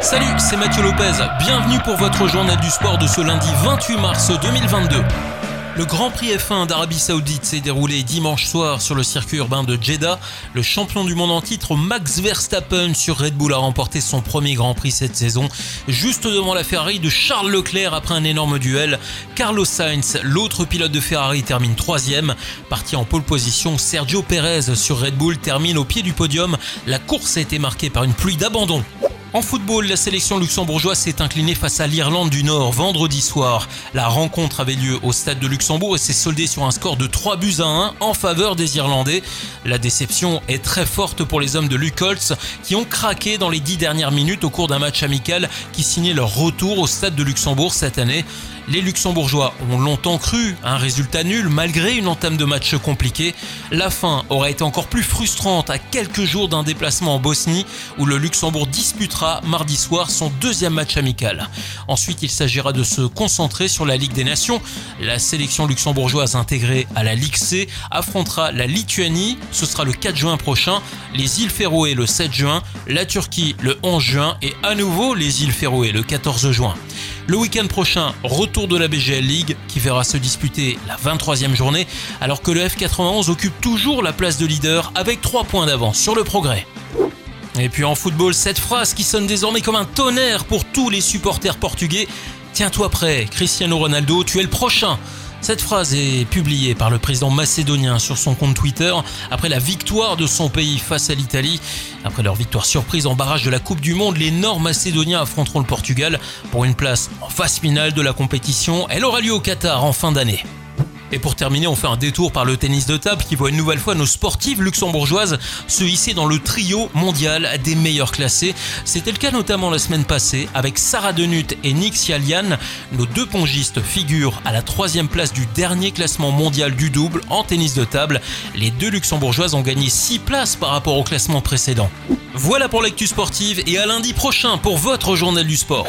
Salut, c'est Mathieu Lopez. Bienvenue pour votre journal du sport de ce lundi 28 mars 2022. Le Grand Prix F1 d'Arabie Saoudite s'est déroulé dimanche soir sur le circuit urbain de Jeddah. Le champion du monde en titre Max Verstappen sur Red Bull a remporté son premier Grand Prix cette saison, juste devant la Ferrari de Charles Leclerc après un énorme duel. Carlos Sainz, l'autre pilote de Ferrari, termine troisième. Parti en pole position, Sergio Perez sur Red Bull termine au pied du podium. La course a été marquée par une pluie d'abandon. En football, la sélection luxembourgeoise s'est inclinée face à l'Irlande du Nord vendredi soir. La rencontre avait lieu au stade de Luxembourg et s'est soldée sur un score de 3 buts à 1 en faveur des Irlandais. La déception est très forte pour les hommes de Luke Holtz qui ont craqué dans les 10 dernières minutes au cours d'un match amical qui signait leur retour au stade de Luxembourg cette année. Les Luxembourgeois ont longtemps cru à un résultat nul malgré une entame de match compliquée. La fin aurait été encore plus frustrante à quelques jours d'un déplacement en Bosnie où le Luxembourg disputera mardi soir son deuxième match amical. Ensuite, il s'agira de se concentrer sur la Ligue des Nations. La sélection luxembourgeoise intégrée à la Ligue C affrontera la Lituanie, ce sera le 4 juin prochain, les îles Féroé le 7 juin, la Turquie le 11 juin et à nouveau les îles Féroé le 14 juin. Le week-end prochain, retour de la BGL League qui verra se disputer la 23e journée alors que le F91 occupe toujours la place de leader avec 3 points d'avance sur le progrès. Et puis en football, cette phrase qui sonne désormais comme un tonnerre pour tous les supporters portugais. Tiens-toi prêt, Cristiano Ronaldo, tu es le prochain. Cette phrase est publiée par le président macédonien sur son compte Twitter après la victoire de son pays face à l'Italie. Après leur victoire surprise en barrage de la Coupe du Monde, les Nord-Macédoniens affronteront le Portugal pour une place en phase finale de la compétition. Elle aura lieu au Qatar en fin d'année. Et pour terminer, on fait un détour par le tennis de table qui voit une nouvelle fois nos sportives luxembourgeoises se hisser dans le trio mondial des meilleurs classés. C'était le cas notamment la semaine passée avec Sarah Denut et Nick Sialian. Nos deux pongistes figurent à la troisième place du dernier classement mondial du double en tennis de table. Les deux luxembourgeoises ont gagné 6 places par rapport au classement précédent. Voilà pour l'actu sportive et à lundi prochain pour votre journal du sport.